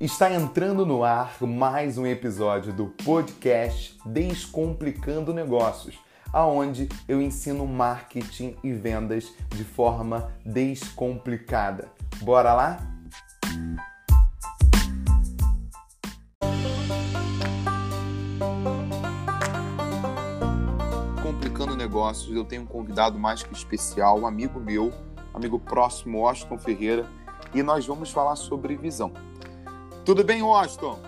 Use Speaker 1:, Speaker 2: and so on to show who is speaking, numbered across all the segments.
Speaker 1: Está entrando no ar mais um episódio do podcast Descomplicando Negócios, aonde eu ensino marketing e vendas de forma descomplicada. Bora lá? Complicando Negócios, eu tenho um convidado mais que especial, um amigo meu, amigo próximo, Washington Ferreira, e nós vamos falar sobre visão. Tudo bem, Washington?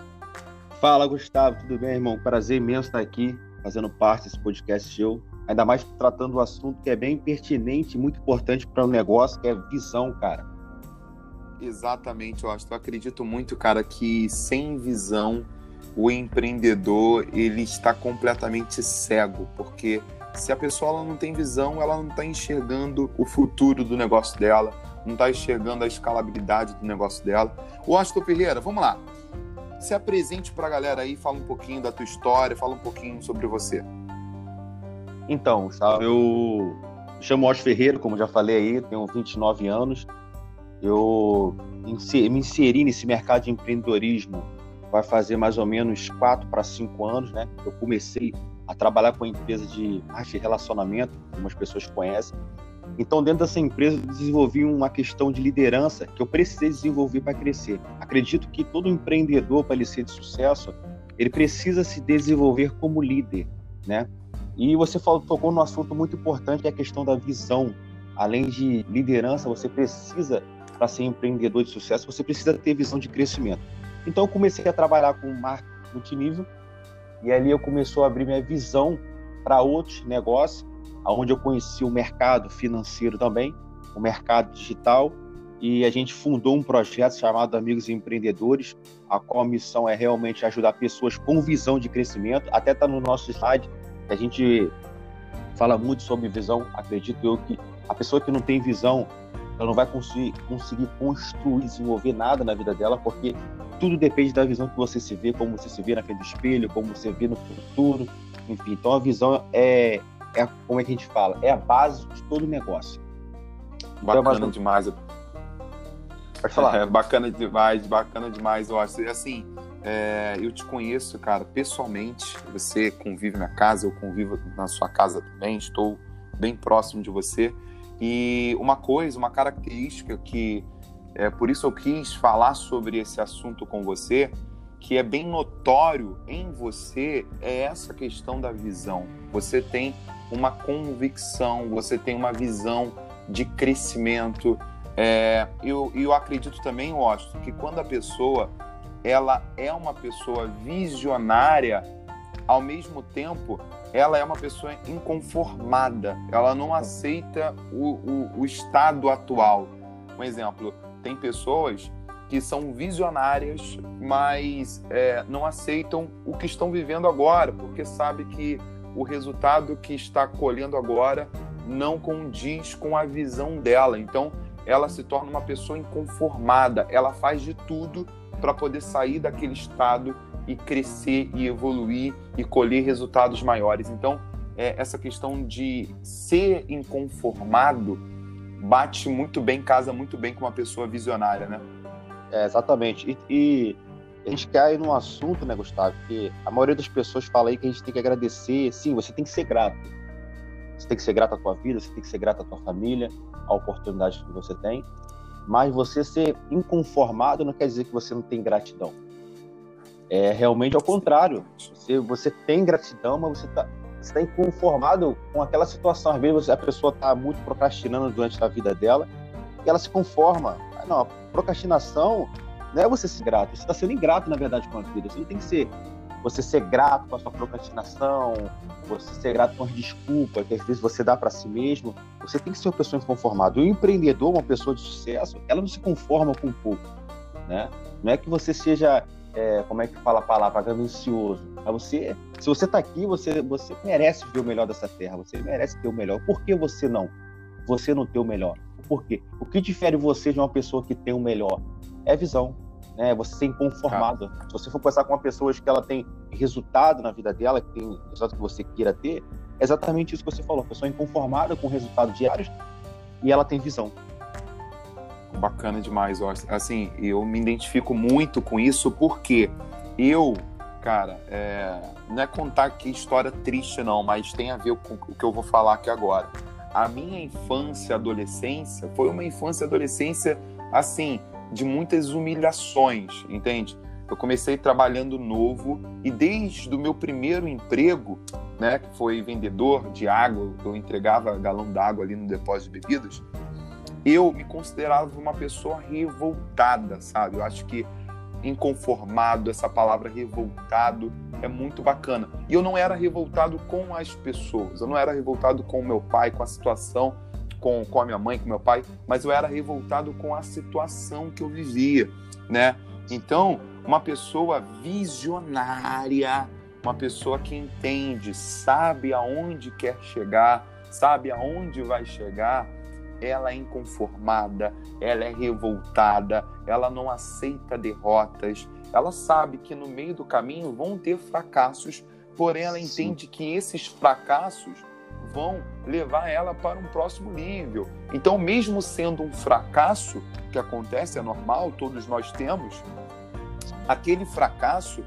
Speaker 2: Fala, Gustavo. Tudo bem, irmão? Prazer imenso estar aqui fazendo parte desse podcast seu. Ainda mais tratando um assunto que é bem pertinente, muito importante para o um negócio, que é visão, cara.
Speaker 1: Exatamente, Washington. Eu acredito muito, cara, que sem visão o empreendedor ele está completamente cego, porque se a pessoa ela não tem visão, ela não está enxergando o futuro do negócio dela, não está enxergando a escalabilidade do negócio dela. O Astor Ferreira, vamos lá. Se apresente para a galera aí, fala um pouquinho da tua história, fala um pouquinho sobre você.
Speaker 2: Então, Gustavo, eu chamo Oscar Ferreira, como já falei aí, tenho 29 anos. Eu me inseri nesse mercado de empreendedorismo vai fazer mais ou menos 4 para 5 anos, né? Eu comecei a trabalhar com empresa de arte de relacionamento, algumas pessoas conhecem, então, dentro dessa empresa, eu desenvolvi uma questão de liderança que eu precisei desenvolver para crescer. Acredito que todo empreendedor, para ele ser de sucesso, ele precisa se desenvolver como líder, né? E você falou, tocou num assunto muito importante, que é a questão da visão. Além de liderança, você precisa, para ser empreendedor de sucesso, você precisa ter visão de crescimento. Então, eu comecei a trabalhar com marketing multinível e ali eu começou a abrir minha visão para outros negócios onde eu conheci o mercado financeiro também, o mercado digital, e a gente fundou um projeto chamado Amigos Empreendedores, a qual a missão é realmente ajudar pessoas com visão de crescimento. Até está no nosso slide, a gente fala muito sobre visão. Acredito eu que a pessoa que não tem visão, ela não vai conseguir, conseguir construir, desenvolver nada na vida dela, porque tudo depende da visão que você se vê, como você se vê na frente do espelho, como você vê no futuro, enfim. Então a visão é, é como é que a gente fala, é a base de todo negócio.
Speaker 1: Bacana então, demais. Pode falar. É, bacana demais, bacana demais, eu acho. Assim, é, eu te conheço, cara, pessoalmente. Você convive na casa, eu convivo na sua casa também, estou bem próximo de você. E uma coisa, uma característica que é por isso eu quis falar sobre esse assunto com você, que é bem notório em você, é essa questão da visão. Você tem uma convicção, você tem uma visão de crescimento. É, eu, eu acredito também, Washington, que quando a pessoa ela é uma pessoa visionária, ao mesmo tempo ela é uma pessoa inconformada, ela não aceita o, o, o estado atual. Um exemplo, tem pessoas que são visionárias, mas é, não aceitam o que estão vivendo agora, porque sabe que o resultado que está colhendo agora não condiz com a visão dela. Então, ela se torna uma pessoa inconformada, ela faz de tudo para poder sair daquele estado e crescer e evoluir e colher resultados maiores. Então, é, essa questão de ser inconformado bate muito bem, casa muito bem com uma pessoa visionária, né?
Speaker 2: É, exatamente. E, e a gente cai num assunto, né, Gustavo, que a maioria das pessoas fala aí que a gente tem que agradecer. Sim, você tem que ser grato. Você tem que ser grato à tua vida, você tem que ser grato à tua família, à oportunidade que você tem. Mas você ser inconformado não quer dizer que você não tem gratidão. É realmente ao contrário. Você, você tem gratidão, mas você está você tá inconformado com aquela situação. Às vezes a pessoa está muito procrastinando durante a vida dela e ela se conforma. Não, a procrastinação não é você ser grato, você está sendo ingrato, na verdade, com a vida. Você não tem que ser você ser grato com a sua procrastinação, você ser grato com as desculpas que às vezes você dá para si mesmo. Você tem que ser uma pessoa inconformada. O empreendedor, uma pessoa de sucesso, ela não se conforma com pouco, né? Não é que você seja, é, como é que fala a palavra, ganancioso. Mas você, se você está aqui, você, você merece ver o melhor dessa terra. Você merece ter o melhor. Por que você não? Você não ter o melhor. Por quê? O que difere você de uma pessoa que tem o melhor? é visão. Né? Você ser inconformado. Tá. Se você for conversar com uma pessoa que ela tem resultado na vida dela, que tem resultado que você queira ter, é exatamente isso que você falou. A pessoa inconformada com resultados diários e ela tem visão.
Speaker 1: Bacana demais, assim, eu me identifico muito com isso porque eu, cara, é, não é contar que história triste não, mas tem a ver com o que eu vou falar aqui agora. A minha infância, adolescência, foi uma infância, adolescência, assim, de muitas humilhações, entende? Eu comecei trabalhando novo e desde o meu primeiro emprego, né, que foi vendedor de água, eu entregava galão d'água ali no depósito de bebidas, eu me considerava uma pessoa revoltada, sabe? Eu acho que inconformado, essa palavra revoltado é muito bacana. E eu não era revoltado com as pessoas, eu não era revoltado com o meu pai, com a situação, com, com a minha mãe, com meu pai, mas eu era revoltado com a situação que eu vivia, né? Então, uma pessoa visionária, uma pessoa que entende, sabe aonde quer chegar, sabe aonde vai chegar, ela é inconformada, ela é revoltada, ela não aceita derrotas, ela sabe que no meio do caminho vão ter fracassos, porém ela entende Sim. que esses fracassos vão levar ela para um próximo nível. Então, mesmo sendo um fracasso, que acontece, é normal, todos nós temos, aquele fracasso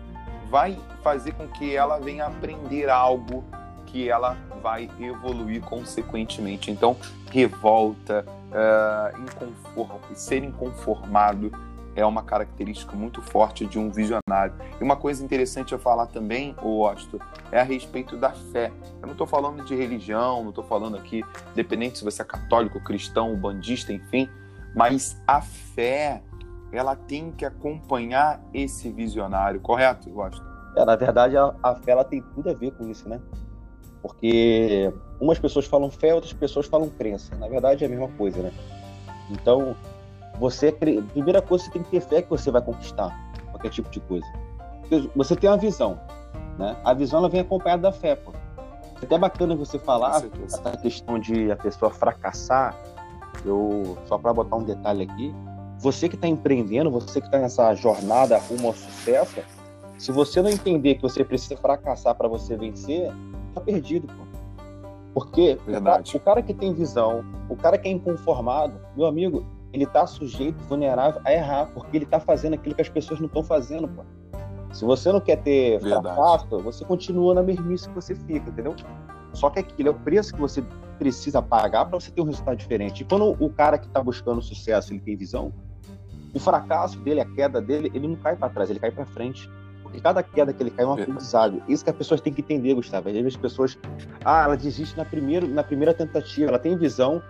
Speaker 1: vai fazer com que ela venha aprender algo que ela vai evoluir consequentemente. Então, revolta, uh, inconform... ser inconformado é uma característica muito forte de um visionário. E uma coisa interessante a falar também, Osto, é a respeito da fé. Eu não estou falando de religião, não estou falando aqui, independente se você é católico, cristão, bandista, enfim, mas a fé, ela tem que acompanhar esse visionário, correto, Osto?
Speaker 2: É, na verdade, a, a fé ela tem tudo a ver com isso, né? Porque umas pessoas falam fé, outras pessoas falam crença. Na verdade é a mesma coisa, né? Então, você primeira coisa você tem que ter fé que você vai conquistar qualquer tipo de coisa. Você tem uma visão, né? A visão ela vem acompanhada da fé, pô. É até bacana você falar essa questão de a pessoa fracassar. Eu só para botar um detalhe aqui, você que está empreendendo, você que está nessa jornada rumo ao sucesso, se você não entender que você precisa fracassar para você vencer, tá perdido, pô. Porque o cara que tem visão, o cara que é inconformado, meu amigo, ele tá sujeito, vulnerável a errar, porque ele tá fazendo aquilo que as pessoas não estão fazendo, pô. Se você não quer ter fracasso, você continua na mesmice que você fica, entendeu? Só que aquilo é o preço que você precisa pagar para você ter um resultado diferente. E quando o cara que está buscando sucesso, ele tem visão, o fracasso dele, a queda dele, ele não cai para trás, ele cai para frente. E cada queda que ele cai é um aprendizado. Isso que as pessoas têm que entender, Gustavo. Às vezes as pessoas, ah, ela desiste na primeira, na primeira tentativa, ela tem visão,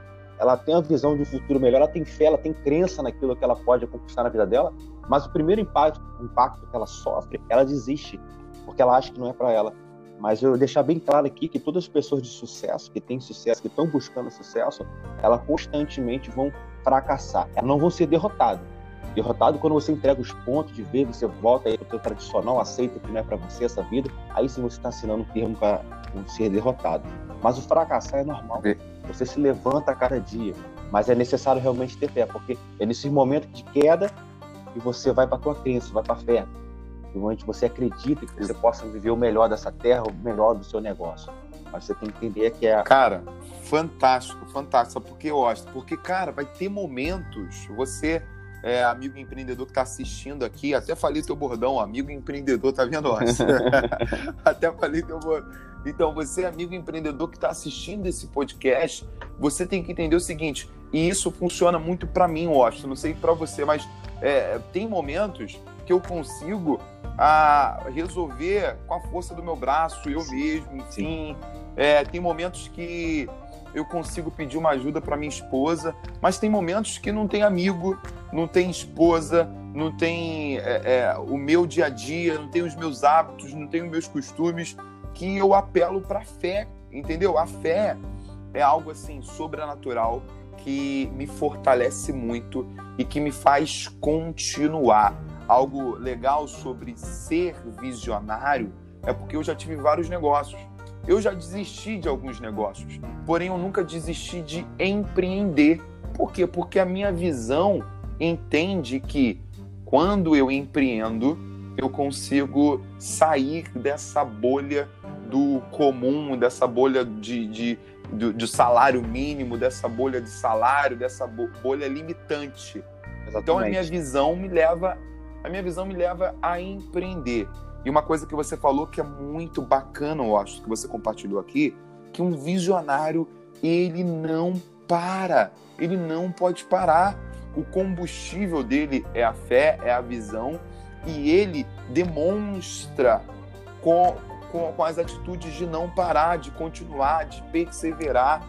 Speaker 2: ela tem a visão de um futuro melhor, ela tem fé, ela tem crença naquilo que ela pode conquistar na vida dela, mas o primeiro impacto, impacto que ela sofre, ela desiste, porque ela acha que não é para ela. Mas eu deixar bem claro aqui que todas as pessoas de sucesso, que têm sucesso, que estão buscando sucesso, elas constantemente vão fracassar. Elas não vão ser derrotadas derrotado. Quando você entrega os pontos de ver, você volta aí para o tradicional, aceita que não é para você essa vida, aí sim você está assinando um termo para ser derrotado. Mas o fracassar é normal. Você se levanta a cada dia, mas é necessário realmente ter fé, porque é nesses momentos de queda que você vai para a tua crença, vai para a fé. Onde você acredita que você possa viver o melhor dessa terra, o melhor do seu negócio. Mas você tem que entender que é.
Speaker 1: Cara, fantástico, fantástico. Porque eu acho, porque, cara, vai ter momentos, você é, amigo empreendedor que está assistindo aqui, até falei teu bordão, amigo empreendedor, tá vendo? até falei teu bordão. Então, você, amigo empreendedor que está assistindo esse podcast, você tem que entender o seguinte, e isso funciona muito para mim, Washington, não sei para você, mas é, tem momentos que eu consigo a resolver com a força do meu braço, eu mesmo, enfim. É, tem momentos que eu consigo pedir uma ajuda para minha esposa, mas tem momentos que não tem amigo, não tem esposa, não tem é, é, o meu dia a dia, não tem os meus hábitos, não tem os meus costumes, que eu apelo para a fé, entendeu? A fé é algo assim sobrenatural que me fortalece muito e que me faz continuar. Algo legal sobre ser visionário é porque eu já tive vários negócios eu já desisti de alguns negócios, porém eu nunca desisti de empreender. Por quê? Porque a minha visão entende que quando eu empreendo, eu consigo sair dessa bolha do comum, dessa bolha de, de do, do, salário mínimo, dessa bolha de salário, dessa bolha limitante. Exatamente. Então a minha visão me leva, a minha visão me leva a empreender. E uma coisa que você falou que é muito bacana, eu acho, que você compartilhou aqui, que um visionário, ele não para, ele não pode parar. O combustível dele é a fé, é a visão, e ele demonstra com, com, com as atitudes de não parar, de continuar, de perseverar.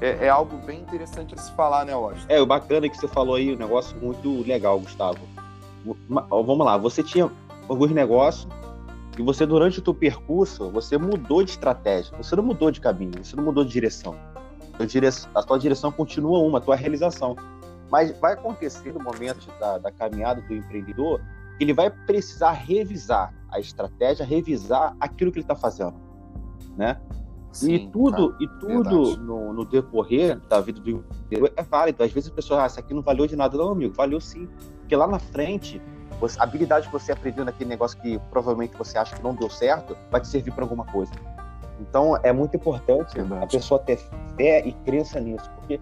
Speaker 1: É, é, algo bem interessante a se falar, né, Washington?
Speaker 2: É, o bacana é que você falou aí, um negócio muito legal, Gustavo. Vamos lá, você tinha alguns negócios e você, durante o teu percurso, você mudou de estratégia, você não mudou de caminho, você não mudou de direção. A tua direção continua uma, a tua realização. Mas vai acontecer no momento da, da caminhada do empreendedor ele vai precisar revisar a estratégia, revisar aquilo que ele está fazendo, né? Sim, e tudo, e tudo no, no, decorrer da vida do empreendedor é válido. Às vezes a pessoa, ah, isso aqui não valeu de nada, não, amigo. Valeu sim. Porque lá na frente a habilidade que você aprendeu naquele negócio que provavelmente você acha que não deu certo vai te servir para alguma coisa. Então é muito importante Verdade. a pessoa ter fé e crença nisso, porque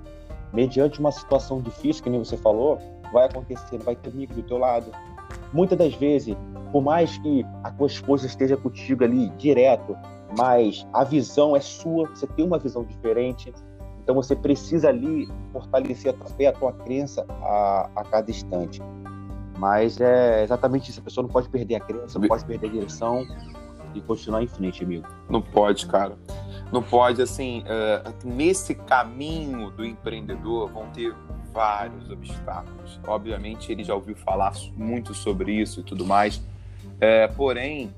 Speaker 2: mediante uma situação difícil, que nem você falou, vai acontecer, vai ter amigo do teu lado. Muitas das vezes, por mais que a tua esposa esteja contigo ali direto, mas a visão é sua, você tem uma visão diferente, então você precisa ali fortalecer a tua fé, a tua crença a, a cada instante. Mas é exatamente isso. A pessoa não pode perder a crença, não pode perder a direção e continuar em frente, amigo.
Speaker 1: Não pode, cara. Não pode, assim, uh, nesse caminho do empreendedor vão ter vários obstáculos. Obviamente, ele já ouviu falar muito sobre isso e tudo mais. É, porém,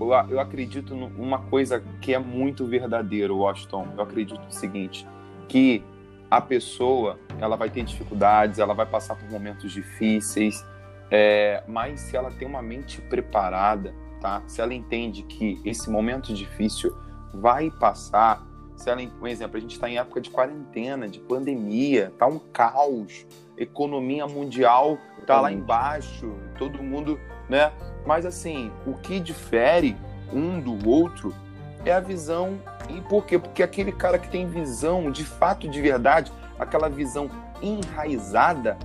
Speaker 1: eu, eu acredito numa coisa que é muito verdadeira, Washington. Eu acredito no seguinte, que a pessoa ela vai ter dificuldades, ela vai passar por momentos difíceis, é, mas se ela tem uma mente preparada, tá? Se ela entende que esse momento difícil vai passar, se ela, um exemplo, a gente está em época de quarentena, de pandemia, tá um caos, economia mundial tá lá embaixo, todo mundo, né? Mas assim, o que difere um do outro é a visão. E por quê? Porque aquele cara que tem visão, de fato, de verdade, aquela visão enraizada,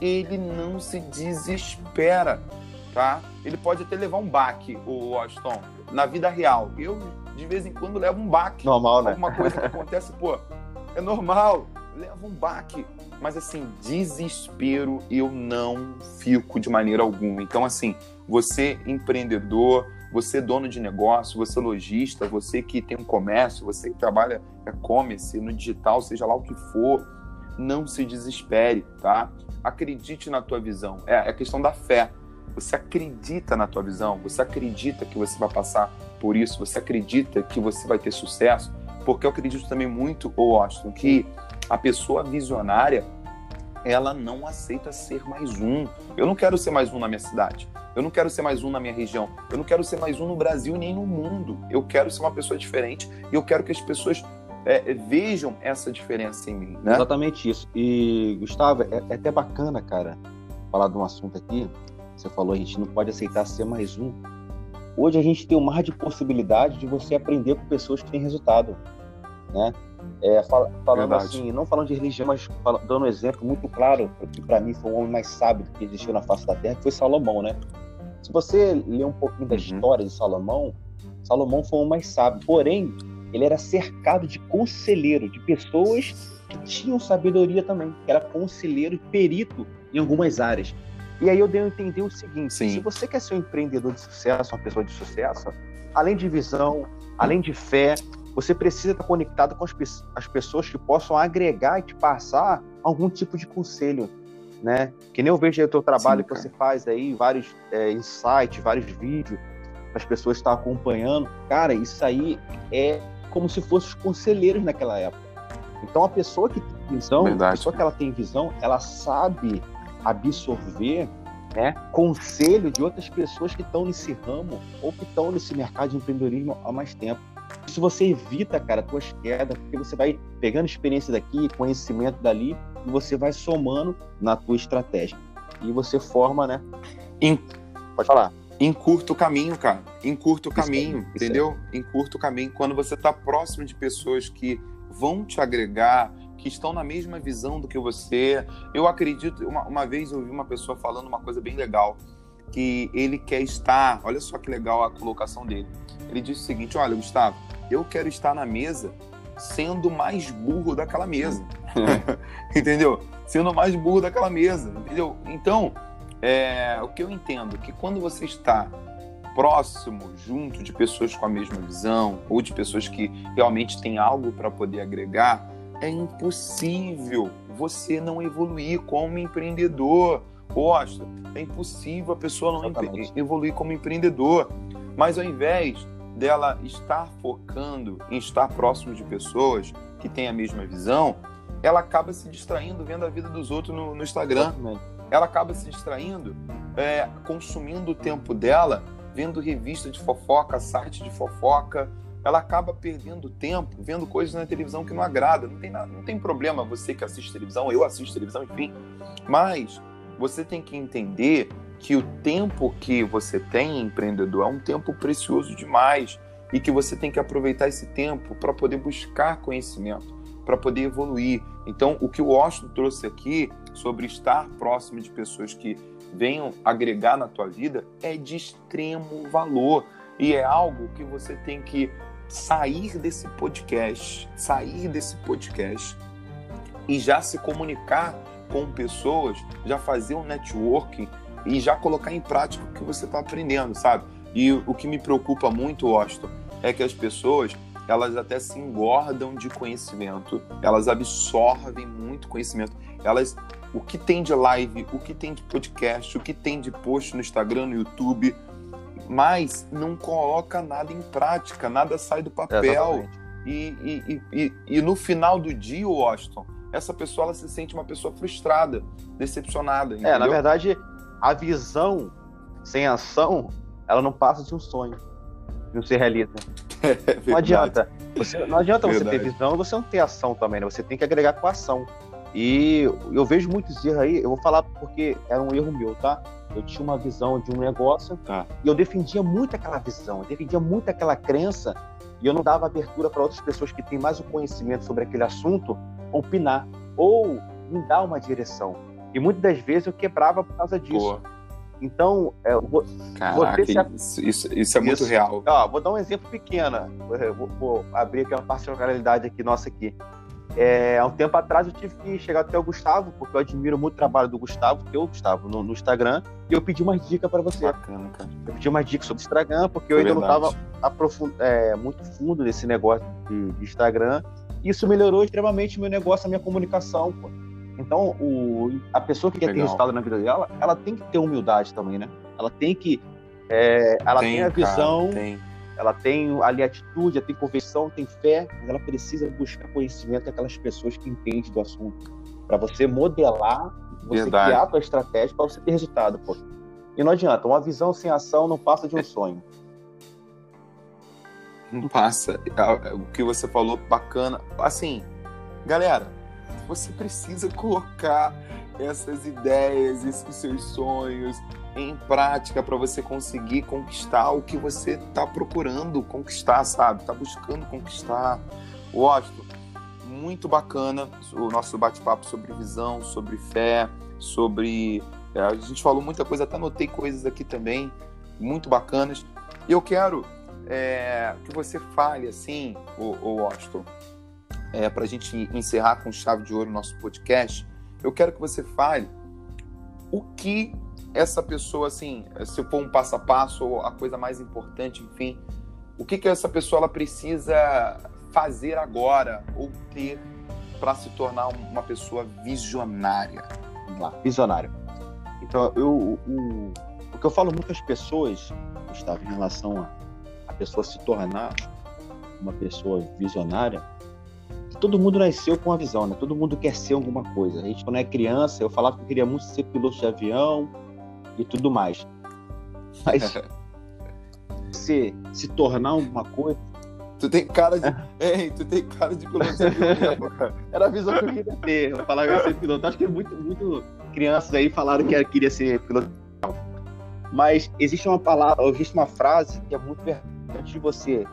Speaker 1: ele não se desespera, tá? Ele pode até levar um baque, o Washington, na vida real. Eu, de vez em quando, levo um baque.
Speaker 2: Normal, né?
Speaker 1: Alguma coisa que acontece, pô, é normal, levo um baque. Mas, assim, desespero eu não fico de maneira alguma. Então, assim, você empreendedor, você dono de negócio, você lojista, você que tem um comércio, você que trabalha e-commerce, no digital, seja lá o que for, não se desespere, tá? Acredite na tua visão. É, é a questão da fé. Você acredita na tua visão? Você acredita que você vai passar por isso? Você acredita que você vai ter sucesso? Porque eu acredito também muito, Austin, que a pessoa visionária, ela não aceita ser mais um. Eu não quero ser mais um na minha cidade. Eu não quero ser mais um na minha região. Eu não quero ser mais um no Brasil nem no mundo. Eu quero ser uma pessoa diferente e eu quero que as pessoas é, vejam essa diferença em mim, né?
Speaker 2: Exatamente isso. E, Gustavo, é, é, até bacana, cara, falar de um assunto aqui. Você falou, a gente não pode aceitar ser mais um. Hoje a gente tem um mar de possibilidade de você aprender com pessoas que têm resultado, né? É, fal falando Verdade. assim, não falando de religião, mas falando, dando um exemplo muito claro, que para mim foi o homem mais sábio que existiu na face da terra, que foi Salomão, né? Se você ler um pouquinho da uhum. história de Salomão, Salomão foi o mais sábio. Porém, ele era cercado de conselheiro, de pessoas que tinham sabedoria também, que era conselheiro e perito em algumas áreas. E aí eu dei a entender o seguinte: Sim. se você quer ser um empreendedor de sucesso, uma pessoa de sucesso, além de visão, além de fé, você precisa estar conectado com as, as pessoas que possam agregar e te passar algum tipo de conselho. Né? Que nem eu vejo aí o teu trabalho Sim, que você faz aí, vários é, insights, vários vídeos, as pessoas estão acompanhando. Cara, isso aí é como se fossem os conselheiros naquela época. Então a pessoa que tem visão, Verdade. a pessoa que ela tem visão, ela sabe absorver né, conselho de outras pessoas que estão nesse ramo ou que estão nesse mercado de empreendedorismo há mais tempo. Isso você evita, cara, tuas quedas, porque você vai pegando experiência daqui, conhecimento dali, e você vai somando na tua estratégia. E você forma, né?
Speaker 1: Em... Pode falar encurta o caminho, cara. Encurta o caminho, isso entendeu? Encurta o caminho. Quando você está próximo de pessoas que vão te agregar, que estão na mesma visão do que você. Eu acredito, uma, uma vez eu ouvi uma pessoa falando uma coisa bem legal, que ele quer estar, olha só que legal a colocação dele. Ele disse o seguinte: Olha, Gustavo, eu quero estar na mesa sendo o mais burro daquela mesa. entendeu? Sendo o mais burro daquela mesa. Entendeu? Então, é, o que eu entendo que quando você está próximo, junto de pessoas com a mesma visão, ou de pessoas que realmente têm algo para poder agregar, é impossível você não evoluir como empreendedor. Poxa, é impossível a pessoa não Exatamente. evoluir como empreendedor. Mas ao invés dela estar focando em estar próximo de pessoas que têm a mesma visão, ela acaba se distraindo vendo a vida dos outros no, no Instagram. Exatamente. Ela acaba se distraindo, é, consumindo o tempo dela, vendo revista de fofoca, site de fofoca. Ela acaba perdendo tempo vendo coisas na televisão que não agrada. Não tem, nada, não tem problema você que assiste televisão, eu assisto televisão, enfim. Mas você tem que entender que o tempo que você tem empreendedor é um tempo precioso demais e que você tem que aproveitar esse tempo para poder buscar conhecimento, para poder evoluir. Então, o que o Austin trouxe aqui sobre estar próximo de pessoas que venham agregar na tua vida é de extremo valor e é algo que você tem que sair desse podcast, sair desse podcast e já se comunicar com pessoas, já fazer um networking e já colocar em prática o que você está aprendendo, sabe? E o que me preocupa muito, Austin, é que as pessoas elas até se engordam de conhecimento, elas absorvem muito conhecimento, elas o que tem de live, o que tem de podcast, o que tem de post no Instagram, no YouTube, mas não coloca nada em prática, nada sai do papel. E, e, e, e, no final do dia, Washington, essa pessoa ela se sente uma pessoa frustrada, decepcionada. Entendeu?
Speaker 2: É, na verdade, a visão sem ação, ela não passa de um sonho. Não se realiza. É não adianta. Você, não adianta verdade. você ter visão e você não ter ação também, né? Você tem que agregar com a ação. E eu vejo muitos erros aí, eu vou falar porque era um erro meu, tá? Eu tinha uma visão de um negócio tá. e eu defendia muito aquela visão, eu defendia muito aquela crença e eu não dava abertura para outras pessoas que têm mais o conhecimento sobre aquele assunto opinar ou me dar uma direção. E muitas das vezes eu quebrava por causa disso. Então, é, vou,
Speaker 1: Caraca, se... isso, isso, é muito isso. real.
Speaker 2: Ó, vou dar um exemplo pequeno. Vou, vou, abrir aqui uma particularidade aqui nossa aqui. É, há um tempo atrás eu tive que chegar até o Gustavo, porque eu admiro muito o trabalho do Gustavo, teu Gustavo, no, no Instagram, e eu pedi umas dicas para você.
Speaker 1: Bacana, cara.
Speaker 2: Eu pedi umas dicas sobre o Instagram, porque é eu ainda verdade. não estava aprofund... É, muito fundo nesse negócio de, de Instagram. E isso melhorou extremamente o meu negócio, a minha comunicação, pô. Então, o, a pessoa que Legal. quer ter resultado na vida dela, ela tem que ter humildade também, né? Ela tem que. É, ela tem, tem, a visão, cara, tem. Ela tem ali atitude, ela tem convicção, tem fé, mas ela precisa buscar conhecimento daquelas pessoas que entendem do assunto. Para você modelar, você Verdade. criar a sua estratégia para você ter resultado, pô. E não adianta, uma visão sem ação não passa de um sonho.
Speaker 1: Não passa. O que você falou, bacana. Assim, galera, você precisa colocar essas ideias, esses seus sonhos em prática para você conseguir conquistar o que você está procurando conquistar, sabe? Está buscando conquistar. Washington, muito bacana o nosso bate-papo sobre visão, sobre fé, sobre. É, a gente falou muita coisa, até anotei coisas aqui também, muito bacanas. E eu quero é, que você fale assim, o, o Washington, é, para a gente encerrar com chave de ouro o nosso podcast, eu quero que você fale o que essa pessoa, assim, se for um passo a passo ou a coisa mais importante, enfim, o que, que essa pessoa ela precisa fazer agora ou ter para se tornar uma pessoa visionária?
Speaker 2: Vamos lá, visionário. Então, eu, o, o que eu falo muito às pessoas, Gustavo, em relação a, a pessoa se tornar uma pessoa visionária, todo mundo nasceu com uma visão, né? Todo mundo quer ser alguma coisa. A gente, quando é criança, eu falava que eu queria muito ser piloto de avião e tudo mais. Mas você se tornar alguma coisa.
Speaker 1: Tu tem cara de. Ei, tu tem cara de piloto
Speaker 2: cara. Era a visão que eu queria ter. Eu falava que eu ia ser piloto. Acho que muito, muito crianças aí falaram que queria ser piloto. Mas existe uma palavra, existe uma frase que é muito verdade. Antes de você,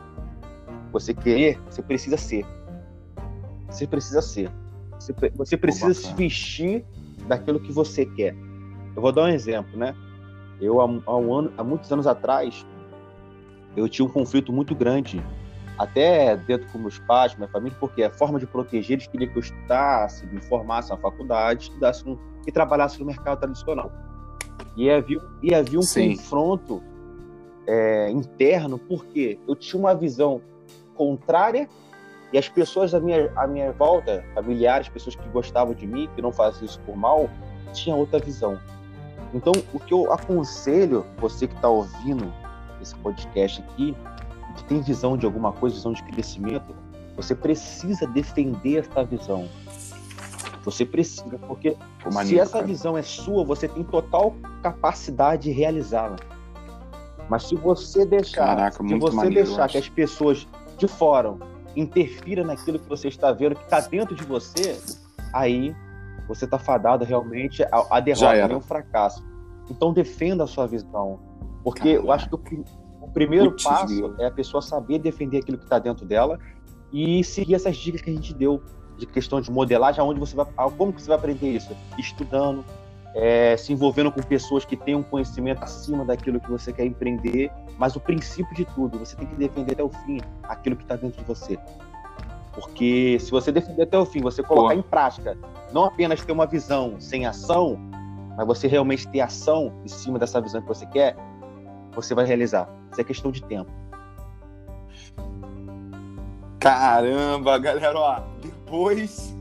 Speaker 2: você querer, você precisa ser. você precisa ser. Você, você precisa se vestir daquilo que você quer. Eu vou dar um exemplo, né? Eu, há, há, um ano, há muitos anos atrás, eu tinha um conflito muito grande, até dentro com meus pais, minha família, porque a forma de proteger, eles queriam que eu estudasse, me formasse na faculdade, estudasse no, e trabalhasse no mercado tradicional. E havia, e havia um Sim. confronto é, interno, porque eu tinha uma visão contrária e as pessoas à minha, à minha volta, familiares, pessoas que gostavam de mim, que não faziam isso por mal, tinham outra visão. Então, o que eu aconselho você que está ouvindo esse podcast aqui, que tem visão de alguma coisa, visão de crescimento, você precisa defender essa visão. Você precisa, porque se essa cara. visão é sua, você tem total capacidade de realizá-la. Mas se você deixar, Caraca, se você maneiro, deixar que as pessoas de fora interfiram naquilo que você está vendo, que está dentro de você, aí você está fadado realmente a, a derrota, um fracasso. Então defenda a sua visão. Porque Caraca. eu acho que o, o primeiro Putz, passo é a pessoa saber defender aquilo que está dentro dela e seguir essas dicas que a gente deu de questão de modelagem, aonde você vai, como que você vai aprender isso? Estudando, é, se envolvendo com pessoas que têm um conhecimento acima daquilo que você quer empreender. Mas o princípio de tudo, você tem que defender até o fim aquilo que está dentro de você. Porque se você defender até o fim, você colocar Pô. em prática, não apenas ter uma visão sem ação, mas você realmente ter ação em cima dessa visão que você quer, você vai realizar. Isso é questão de tempo.
Speaker 1: Caramba, galera, ó, depois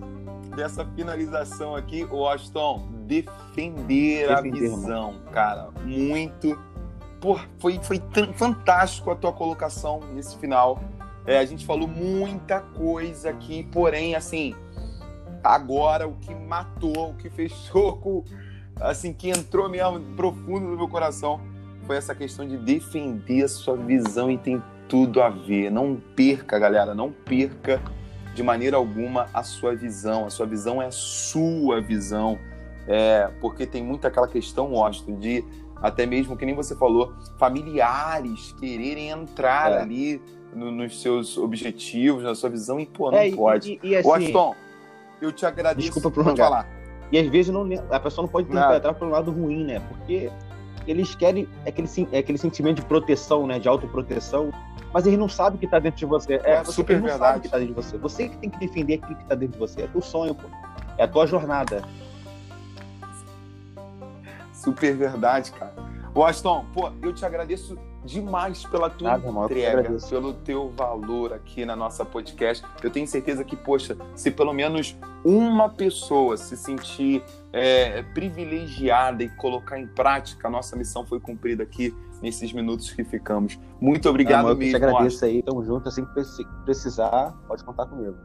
Speaker 1: dessa finalização aqui, o Washington, defender, defender a visão, irmão. cara, muito. Pô, foi, foi fantástico a tua colocação nesse final. É, a gente falou muita coisa aqui, porém, assim, agora o que matou, o que fechou com. Assim, que entrou mesmo profundo no meu coração foi essa questão de defender a sua visão e tem tudo a ver. Não perca, galera, não perca de maneira alguma a sua visão. A sua visão é a sua visão. É, porque tem muito aquela questão, Washington, de até mesmo, que nem você falou, familiares quererem entrar é. ali no, nos seus objetivos, na sua visão, e pô, não é, pode. E, e, assim, Washington, eu te agradeço.
Speaker 2: Desculpa por falar. E às vezes não, a pessoa não pode interpretar para um lado ruim, né? Porque eles querem aquele, é aquele sentimento de proteção, né? De autoproteção mas ele não sabe o que está dentro de você. É, é você super não verdade. sabe o que está dentro de você. Você que tem que defender aquilo que está dentro de você. É teu sonho, pô. É a tua jornada.
Speaker 1: Super verdade, cara. Washington, pô, eu te agradeço demais pela tua Nada, entrega, pelo teu valor aqui na nossa podcast. Eu tenho certeza que, poxa, se pelo menos uma pessoa se sentir é, privilegiada e colocar em prática, a nossa missão foi cumprida aqui nesses minutos que ficamos. Muito obrigado
Speaker 2: mesmo. Eu te agradeço aí, tamo junto, assim que precisar, pode contar comigo.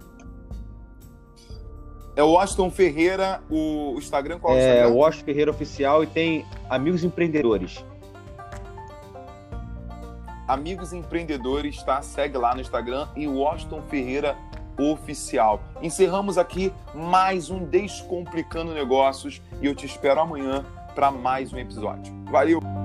Speaker 1: É o Washington Ferreira, o Instagram qual
Speaker 2: é? É o Washington Ferreira Oficial e tem Amigos Empreendedores.
Speaker 1: Amigos Empreendedores, tá? Segue lá no Instagram e Washington Ferreira Oficial. Encerramos aqui mais um Descomplicando Negócios e eu te espero amanhã para mais um episódio. Valeu!